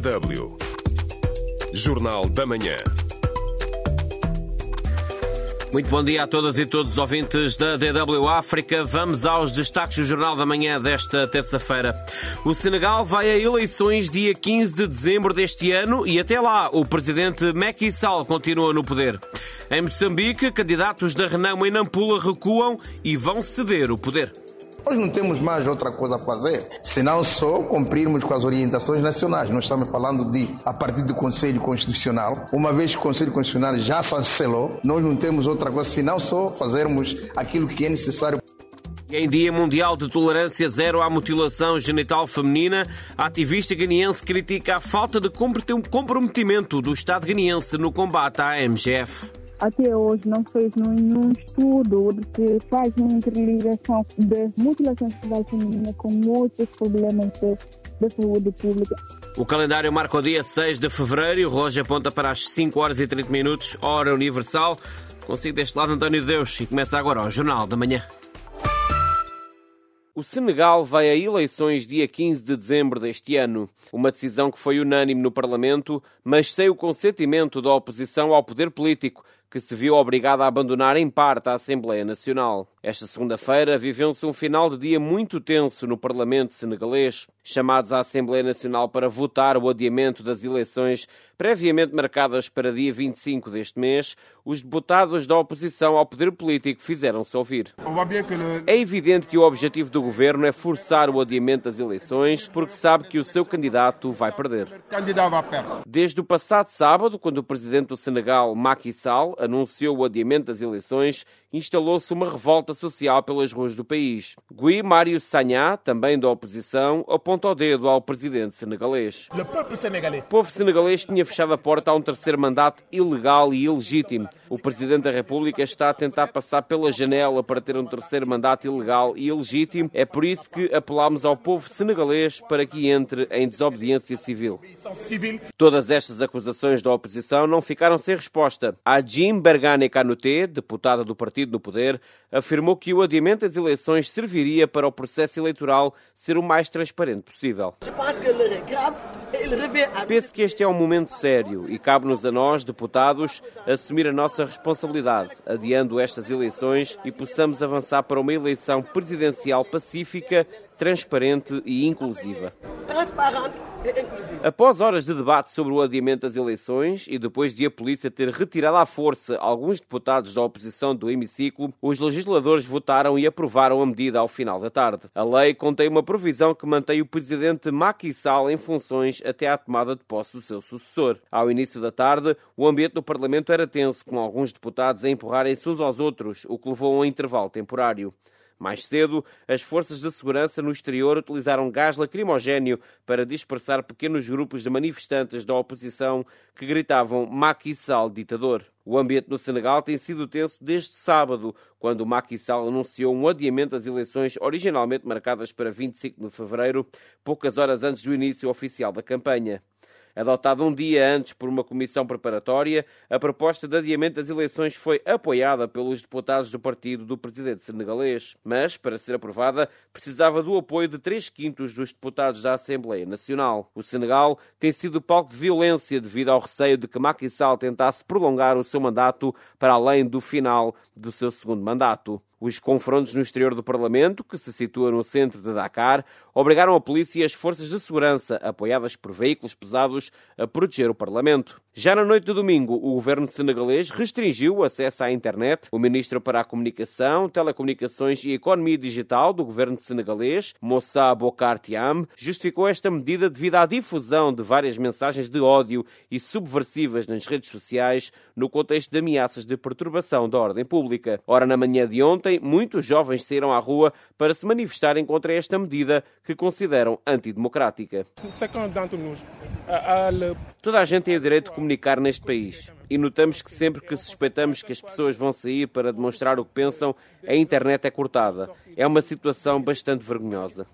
DW. Jornal da Manhã. Muito bom dia a todas e todos os ouvintes da DW África. Vamos aos destaques do Jornal da Manhã desta terça-feira. O Senegal vai a eleições dia 15 de dezembro deste ano e até lá o presidente Macky Sall continua no poder. Em Moçambique, candidatos da Renamo e Nampula recuam e vão ceder o poder. Nós não temos mais outra coisa a fazer, senão só cumprirmos com as orientações nacionais. Nós estamos falando de, a partir do Conselho Constitucional, uma vez que o Conselho Constitucional já chancelou, nós não temos outra coisa senão só fazermos aquilo que é necessário. Em Dia Mundial de Tolerância Zero à Mutilação Genital Feminina, a ativista guineense critica a falta de comprometimento do Estado guineense no combate à MGF até hoje não fez nenhum estudo que faz uma interligação da mutilação sexual feminina com outros problemas da saúde pública. O calendário marca o dia 6 de fevereiro e o relógio aponta para as 5 horas e 30 minutos, hora universal. Consigo deste lado António Deus e começa agora o Jornal da Manhã. O Senegal vai a eleições dia 15 de dezembro deste ano. Uma decisão que foi unânime no Parlamento, mas sem o consentimento da oposição ao poder político, que se viu obrigada a abandonar em parte a Assembleia Nacional. Esta segunda-feira viveu-se um final de dia muito tenso no Parlamento senegalês. Chamados à Assembleia Nacional para votar o adiamento das eleições previamente marcadas para dia 25 deste mês, os deputados da oposição ao poder político fizeram-se ouvir. É evidente que o objetivo do governo é forçar o adiamento das eleições porque sabe que o seu candidato vai perder. Desde o passado sábado, quando o presidente do Senegal, Macky Sall, anunciou o adiamento das eleições, instalou-se uma revolta social pelas ruas do país. Gui Mário Sagná, também da oposição, aponta o dedo ao presidente senegalês. O povo senegalês tinha fechado a porta a um terceiro mandato ilegal e ilegítimo. O presidente da República está a tentar passar pela janela para ter um terceiro mandato ilegal e ilegítimo. É por isso que apelamos ao povo senegalês para que entre em desobediência civil. Todas estas acusações da oposição não ficaram sem resposta. A Jim Karim Bergane Canute, deputada do partido no poder, afirmou que o adiamento das eleições serviria para o processo eleitoral ser o mais transparente possível. Penso que este é um momento sério e cabe-nos a nós, deputados, assumir a nossa responsabilidade, adiando estas eleições e possamos avançar para uma eleição presidencial pacífica, transparente e inclusiva. Após horas de debate sobre o adiamento das eleições e depois de a polícia ter retirado à força alguns deputados da oposição do hemiciclo, os legisladores votaram e aprovaram a medida ao final da tarde. A lei contém uma provisão que mantém o presidente Macky Sall em funções até à tomada de posse do seu sucessor. Ao início da tarde, o ambiente do Parlamento era tenso, com alguns deputados a empurrarem-se uns aos outros, o que levou a um intervalo temporário. Mais cedo, as forças de segurança no exterior utilizaram gás lacrimogéneo para dispersar pequenos grupos de manifestantes da oposição que gritavam Macky Sall ditador. O ambiente no Senegal tem sido tenso desde sábado, quando Macky Sall anunciou um adiamento das eleições originalmente marcadas para 25 de fevereiro, poucas horas antes do início oficial da campanha. Adotada um dia antes por uma comissão preparatória, a proposta de adiamento das eleições foi apoiada pelos deputados do partido do presidente senegalês, mas, para ser aprovada, precisava do apoio de três quintos dos deputados da Assembleia Nacional. O Senegal tem sido palco de violência devido ao receio de que Macky Sall tentasse prolongar o seu mandato para além do final do seu segundo mandato. Os confrontos no exterior do Parlamento, que se situa no centro de Dakar, obrigaram a polícia e as forças de segurança, apoiadas por veículos pesados, a proteger o Parlamento. Já na noite de domingo, o governo senegalês restringiu o acesso à internet. O ministro para a Comunicação, Telecomunicações e Economia Digital do governo senegalês, Moussa Bokar Thiam, justificou esta medida devido à difusão de várias mensagens de ódio e subversivas nas redes sociais no contexto de ameaças de perturbação da ordem pública. Ora, na manhã de ontem, muitos jovens saíram à rua para se manifestarem contra esta medida que consideram antidemocrática. Toda a gente tem o direito de comunicar neste país. E notamos que sempre que suspeitamos que as pessoas vão sair para demonstrar o que pensam, a internet é cortada. É uma situação bastante vergonhosa.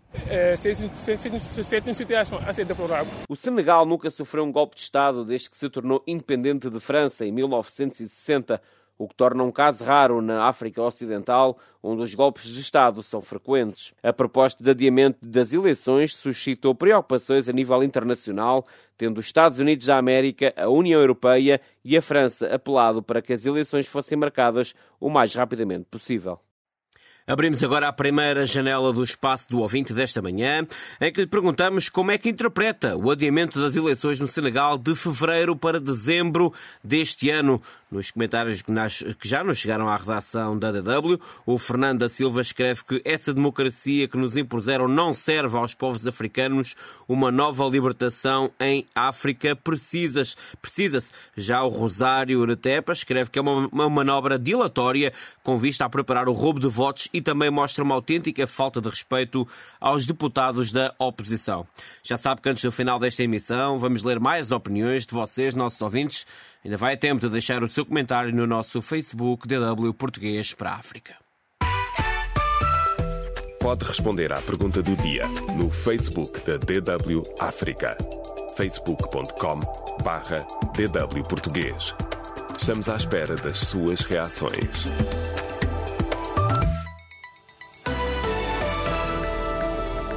O Senegal nunca sofreu um golpe de Estado desde que se tornou independente de França em 1960 o que torna um caso raro na África Ocidental, onde os golpes de Estado são frequentes. A proposta de adiamento das eleições suscitou preocupações a nível internacional, tendo os Estados Unidos da América, a União Europeia e a França apelado para que as eleições fossem marcadas o mais rapidamente possível. Abrimos agora a primeira janela do espaço do ouvinte desta manhã, em que lhe perguntamos como é que interpreta o adiamento das eleições no Senegal de fevereiro para dezembro deste ano. Nos comentários que já nos chegaram à redação da DW, o Fernando da Silva escreve que essa democracia que nos impuseram não serve aos povos africanos. Uma nova libertação em África precisa-se. Precisa já o Rosário Netepa escreve que é uma, uma manobra dilatória com vista a preparar o roubo de votos e também mostra uma autêntica falta de respeito aos deputados da oposição. Já sabe que antes do final desta emissão vamos ler mais opiniões de vocês, nossos ouvintes. Ainda vai a tempo de deixar o seu comentário no nosso Facebook DW Português para a África. Pode responder à pergunta do dia no Facebook da DW África. facebook.com barra DW Português. Estamos à espera das suas reações.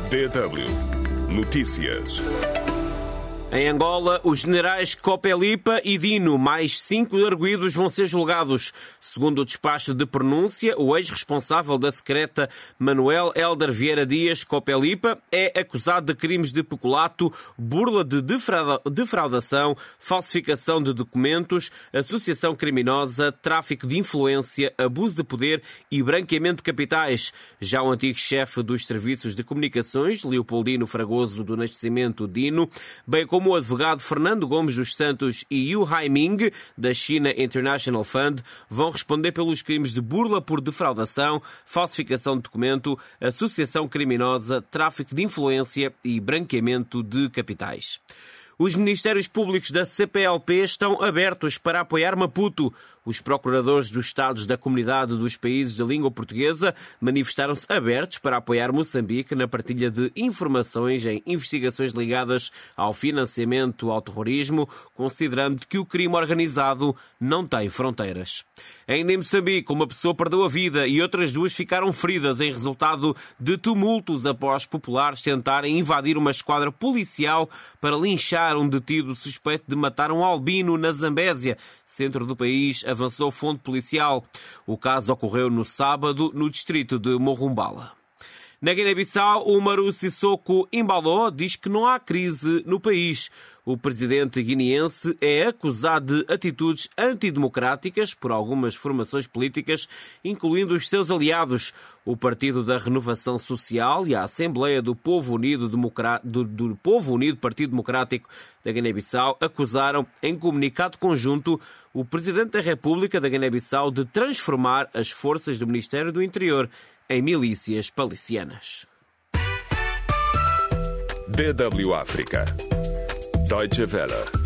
DW Notícias. Em Angola, os generais Copelipa e Dino, mais cinco arguídos, vão ser julgados. Segundo o despacho de pronúncia, o ex-responsável da secreta Manuel Helder Vieira Dias Copelipa é acusado de crimes de peculato, burla de defraudação, falsificação de documentos, associação criminosa, tráfico de influência, abuso de poder e branqueamento de capitais. Já o antigo chefe dos serviços de comunicações, Leopoldino Fragoso do Nascimento Dino, bem como como o advogado Fernando Gomes dos Santos e Yu Haiming, da China International Fund, vão responder pelos crimes de burla por defraudação, falsificação de documento, associação criminosa, tráfico de influência e branqueamento de capitais. Os Ministérios Públicos da CPLP estão abertos para apoiar Maputo. Os procuradores dos Estados da Comunidade dos Países da Língua Portuguesa manifestaram-se abertos para apoiar Moçambique na partilha de informações em investigações ligadas ao financiamento ao terrorismo, considerando que o crime organizado não tem fronteiras. Ainda em Moçambique, uma pessoa perdeu a vida e outras duas ficaram feridas em resultado de tumultos após populares tentarem invadir uma esquadra policial para linchar um detido suspeito de matar um albino na Zambésia, centro do país, avançou fonte policial. O caso ocorreu no sábado no distrito de Morrumbala. Na Guiné-Bissau, o Maru Sissoko Imbaló diz que não há crise no país. O presidente guineense é acusado de atitudes antidemocráticas por algumas formações políticas, incluindo os seus aliados. O Partido da Renovação Social e a Assembleia do Povo Unido, Democra... do, do Povo Unido Partido Democrático da Guiné-Bissau acusaram, em comunicado conjunto, o presidente da República da Guiné-Bissau de transformar as forças do Ministério do Interior em milícias palicianas. DW África. Deutsche Welle.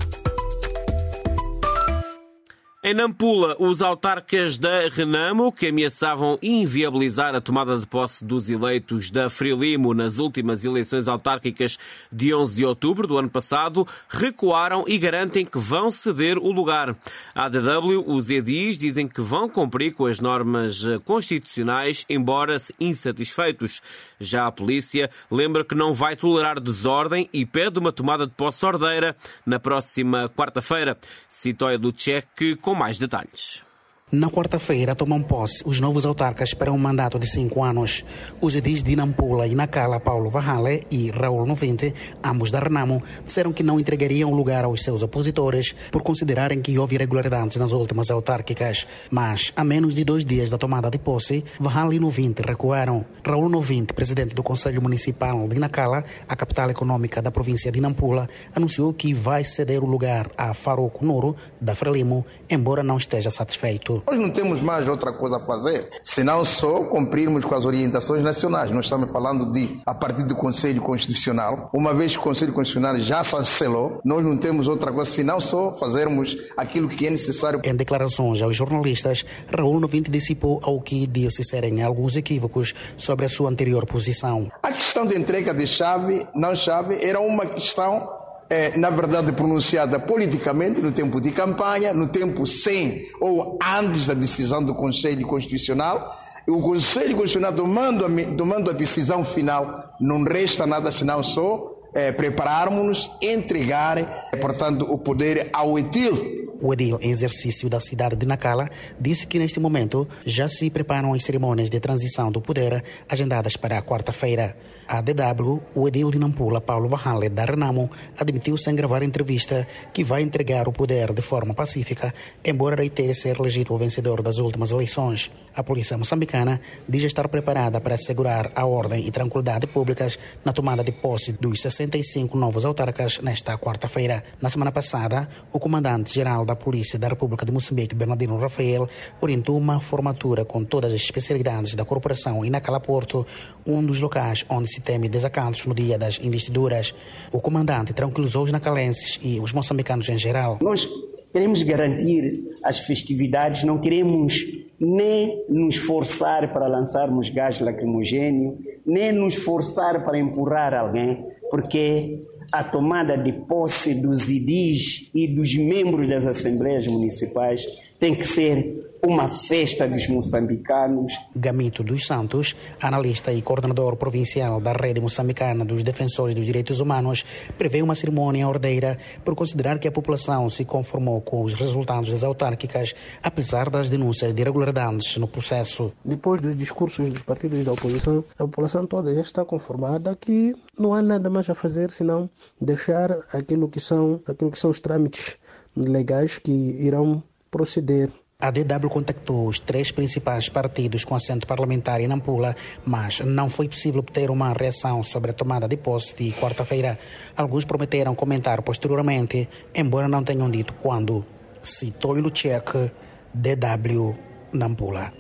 Em Nampula, os autarcas da Renamo, que ameaçavam inviabilizar a tomada de posse dos eleitos da Frelimo nas últimas eleições autárquicas de 11 de outubro do ano passado, recuaram e garantem que vão ceder o lugar. A ADW, os edis, dizem que vão cumprir com as normas constitucionais, embora insatisfeitos. Já a polícia lembra que não vai tolerar desordem e pede uma tomada de posse ordeira na próxima quarta-feira. Citóia do Tchek com mais detalhes. Na quarta-feira tomam posse os novos autarcas para um mandato de cinco anos. Os edis de Nampula e Nacala, Paulo Vahale e Raul Novente, ambos da Renamo, disseram que não entregariam lugar aos seus opositores por considerarem que houve irregularidades nas últimas autárquicas. Mas, a menos de dois dias da tomada de posse, Vahale e Novente recuaram. Raul Novente, presidente do Conselho Municipal de Nacala, a capital econômica da província de Nampula, anunciou que vai ceder o lugar a Farouk Nuro, da Frelimo, embora não esteja satisfeito. Nós não temos mais outra coisa a fazer, senão só cumprirmos com as orientações nacionais. Nós estamos falando de, a partir do Conselho Constitucional, uma vez que o Conselho Constitucional já chancelou, nós não temos outra coisa senão só fazermos aquilo que é necessário. Em declarações aos jornalistas, Raul Novinte dissipou ao que disse serem alguns equívocos sobre a sua anterior posição. A questão de entrega de chave, não chave, era uma questão é, na verdade, pronunciada politicamente no tempo de campanha, no tempo sem ou antes da decisão do Conselho Constitucional. O Conselho Constitucional tomando a, tomando a decisão final, não resta nada senão só é, prepararmos-nos, entregar, portanto, o poder ao ETIL, o edil em exercício da cidade de Nacala disse que neste momento já se preparam as cerimônias de transição do poder agendadas para a quarta-feira. A DW, o edil de Nampula, Paulo Vahale da Renamo, admitiu sem gravar entrevista que vai entregar o poder de forma pacífica, embora reitere ser legítimo vencedor das últimas eleições. A polícia moçambicana diz estar preparada para assegurar a ordem e tranquilidade públicas na tomada de posse dos 65 novos autarcas nesta quarta-feira. Na semana passada, o comandante-geral da Polícia da República de Moçambique, Bernardino Rafael, orientou uma formatura com todas as especialidades da corporação em Nacala Porto, um dos locais onde se teme desacatos no dia das investiduras. O comandante tranquilizou os nacalenses e os moçambicanos em geral. Nós queremos garantir as festividades, não queremos nem nos forçar para lançarmos gás lacrimogêneo, nem nos forçar para empurrar alguém, porque a tomada de posse dos IDIs e dos membros das assembleias municipais tem que ser uma festa dos moçambicanos. Gamito dos Santos, analista e coordenador provincial da Rede Moçambicana dos Defensores dos Direitos Humanos, prevê uma cerimônia ordeira por considerar que a população se conformou com os resultados das autárquicas, apesar das denúncias de irregularidades no processo. Depois dos discursos dos partidos da oposição, a população toda já está conformada que não há nada mais a fazer senão deixar aquilo que são, aquilo que são os trâmites legais que irão proceder. A DW contactou os três principais partidos com assento parlamentar em Nampula, mas não foi possível obter uma reação sobre a tomada de posse de quarta-feira. Alguns prometeram comentar posteriormente, embora não tenham dito quando. Citou cheque DW Nampula.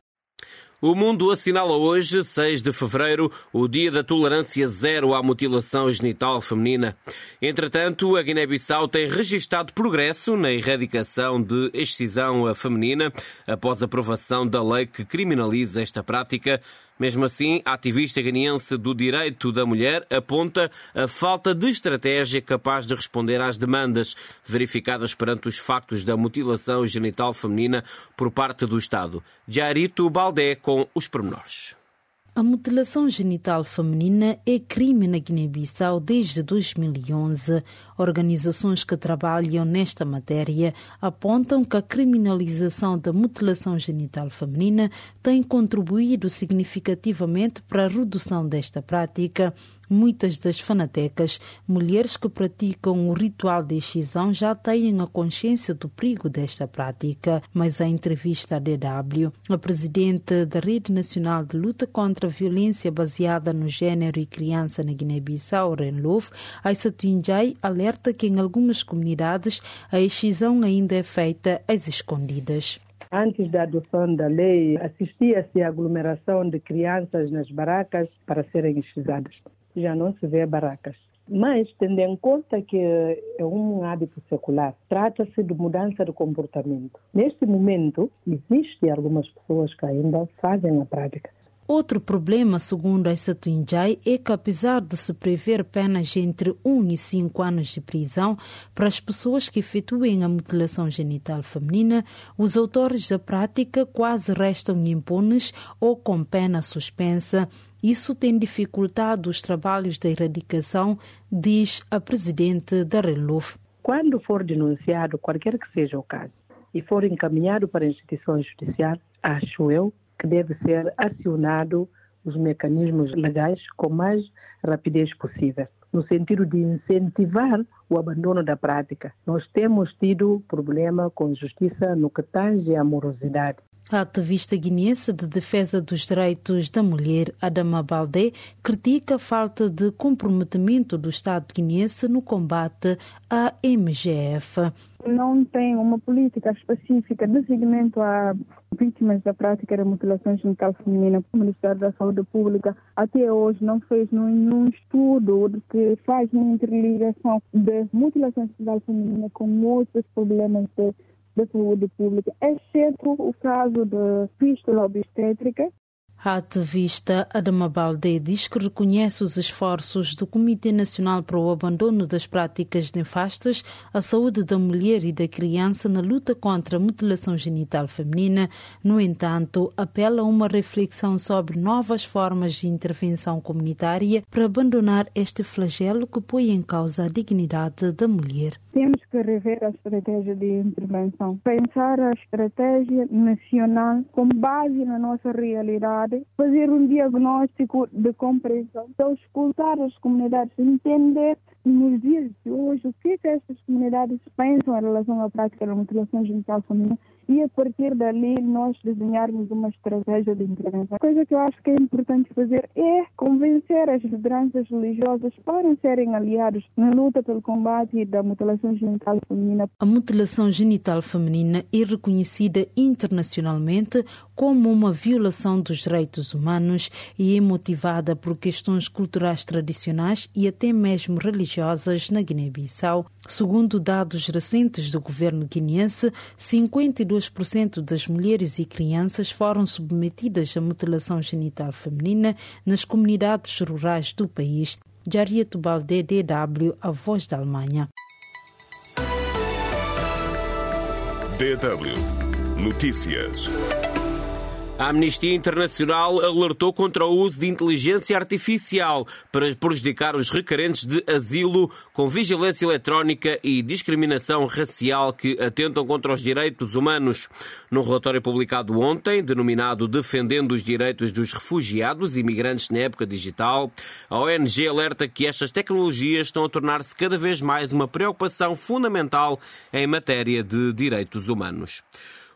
O mundo assinala hoje, 6 de fevereiro, o Dia da Tolerância Zero à Mutilação Genital Feminina. Entretanto, a Guiné-Bissau tem registado progresso na erradicação de excisão feminina após a aprovação da lei que criminaliza esta prática. Mesmo assim, a ativista ganiense do direito da mulher aponta a falta de estratégia capaz de responder às demandas verificadas perante os factos da mutilação genital feminina por parte do Estado. Jarito Baldé com os pormenores. A mutilação genital feminina é crime na Guiné-Bissau desde 2011. Organizações que trabalham nesta matéria apontam que a criminalização da mutilação genital feminina tem contribuído significativamente para a redução desta prática. Muitas das fanatecas, mulheres que praticam o ritual de excisão, já têm a consciência do perigo desta prática. Mas a entrevista à DW, a presidente da Rede Nacional de Luta contra a Violência Baseada no Gênero e Criança na Guiné-Bissau, Renlov, Aissatu Injai, alerta que em algumas comunidades a excisão ainda é feita às escondidas. Antes da adoção da lei, assistia-se à aglomeração de crianças nas barracas para serem excisadas já não se vê barracas. Mas, tendo em conta que é um hábito secular, trata-se de mudança de comportamento. Neste momento, existem algumas pessoas que ainda fazem a prática. Outro problema, segundo a Satunjai, é que apesar de se prever penas entre 1 e 5 anos de prisão para as pessoas que efetuem a mutilação genital feminina, os autores da prática quase restam impunes ou com pena suspensa isso tem dificultado os trabalhos de erradicação, diz a presidente da RELUF. Quando for denunciado, qualquer que seja o caso, e for encaminhado para a instituição judicial, acho eu que deve ser acionado os mecanismos legais com mais rapidez possível, no sentido de incentivar o abandono da prática. Nós temos tido problema com justiça no que tange à morosidade. A ativista guineense de defesa dos direitos da mulher, Adama Baldé, critica a falta de comprometimento do Estado guineense no combate à MGF. Não tem uma política específica de seguimento a vítimas da prática da mutilação genital feminina. O Ministério da Saúde Pública até hoje não fez nenhum estudo que faz uma interligação de mutilação genital feminina com outros problemas de da saúde pública, exceto o caso da fístula obstétrica. A ativista Adama Balde diz que reconhece os esforços do Comitê Nacional para o Abandono das Práticas Nefastas à Saúde da Mulher e da Criança na luta contra a mutilação genital feminina. No entanto, apela a uma reflexão sobre novas formas de intervenção comunitária para abandonar este flagelo que põe em causa a dignidade da mulher. Temos que rever a estratégia de intervenção, pensar a estratégia nacional com base na nossa realidade, fazer um diagnóstico de compreensão, então escutar as comunidades, entender nos dias de hoje o que, é que estas comunidades pensam em relação à prática da mutilação genital feminina e a partir dali nós desenharmos uma estratégia de intervenção. A coisa que eu acho que é importante fazer é convencer as lideranças religiosas para serem aliados na luta pelo combate da mutilação genital feminina. A mutilação genital feminina é reconhecida internacionalmente como uma violação dos direitos humanos e é motivada por questões culturais tradicionais e até mesmo religiosas na Guiné-Bissau. Segundo dados recentes do governo guineense, 52% das mulheres e crianças foram submetidas à mutilação genital feminina nas comunidades rurais do país. Jariet Balde, DW, A Voz da Alemanha. DW Notícias. A Amnistia Internacional alertou contra o uso de inteligência artificial para prejudicar os requerentes de asilo com vigilância eletrónica e discriminação racial que atentam contra os direitos humanos. Num relatório publicado ontem, denominado Defendendo os Direitos dos Refugiados e Imigrantes na Época Digital, a ONG alerta que estas tecnologias estão a tornar-se cada vez mais uma preocupação fundamental em matéria de direitos humanos.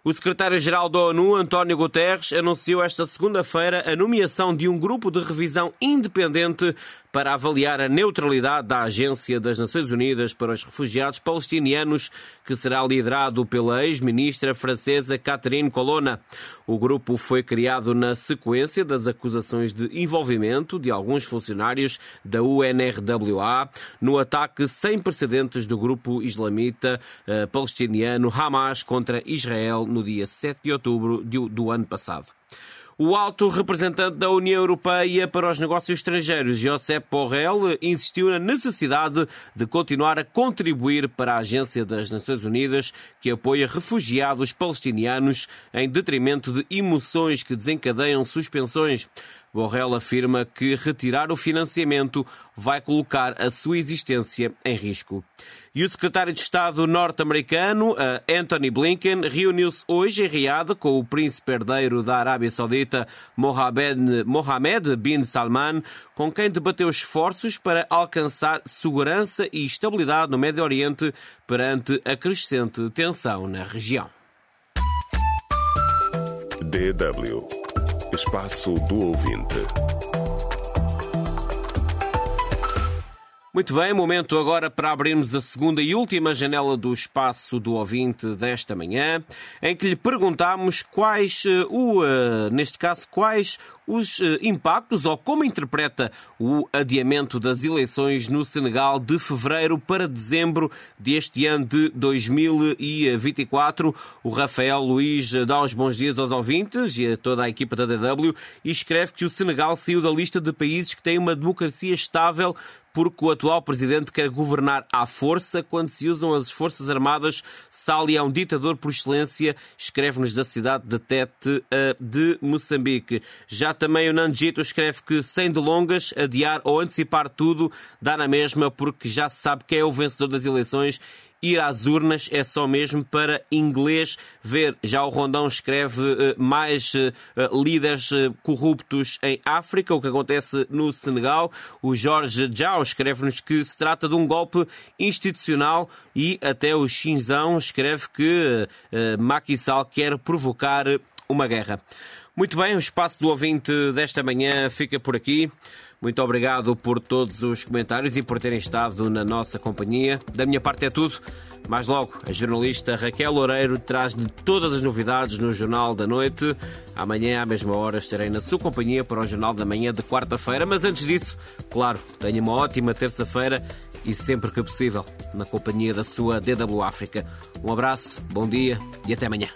O secretário-geral da ONU, António Guterres, anunciou esta segunda-feira a nomeação de um grupo de revisão independente para avaliar a neutralidade da Agência das Nações Unidas para os Refugiados Palestinianos, que será liderado pela ex-ministra francesa Catherine Colonna. O grupo foi criado na sequência das acusações de envolvimento de alguns funcionários da UNRWA no ataque sem precedentes do grupo islamita eh, palestiniano Hamas contra Israel no dia 7 de outubro do ano passado. O alto representante da União Europeia para os Negócios Estrangeiros, Josep Borrell, insistiu na necessidade de continuar a contribuir para a Agência das Nações Unidas, que apoia refugiados palestinianos, em detrimento de emoções que desencadeiam suspensões. Borrell afirma que retirar o financiamento vai colocar a sua existência em risco. E o secretário de Estado norte-americano, Anthony Blinken, reuniu-se hoje em Riad com o príncipe herdeiro da Arábia Saudita, Mohammed bin Salman, com quem debateu esforços para alcançar segurança e estabilidade no Médio Oriente perante a crescente tensão na região. DW Espaço do Ouvinte. Muito bem, momento agora para abrirmos a segunda e última janela do espaço do ouvinte desta manhã, em que lhe perguntamos quais, uh, o, uh, neste caso, quais os uh, impactos ou como interpreta o adiamento das eleições no Senegal de fevereiro para dezembro deste ano de 2024. O Rafael Luís dá os bons dias aos ouvintes e a toda a equipa da DW e escreve que o Senegal saiu da lista de países que têm uma democracia estável porque o atual presidente quer governar à força quando se usam as Forças Armadas. Sali é um ditador por excelência, escreve-nos da cidade de Tete de Moçambique. Já também o Nandito escreve que, sem delongas, adiar ou antecipar tudo dá na mesma porque já se sabe quem é o vencedor das eleições ir às urnas é só mesmo para inglês ver. Já o Rondão escreve uh, mais uh, líderes uh, corruptos em África, o que acontece no Senegal. O Jorge Jao escreve-nos que se trata de um golpe institucional e até o Xinzão escreve que Macky Sall quer provocar uma guerra. Muito bem, o espaço do ouvinte desta manhã fica por aqui. Muito obrigado por todos os comentários e por terem estado na nossa companhia. Da minha parte é tudo. Mais logo, a jornalista Raquel Loureiro traz-lhe todas as novidades no Jornal da Noite. Amanhã, à mesma hora, estarei na sua companhia para o Jornal da Manhã de quarta-feira. Mas antes disso, claro, tenha uma ótima terça-feira e sempre que possível, na companhia da sua DW África. Um abraço, bom dia e até amanhã.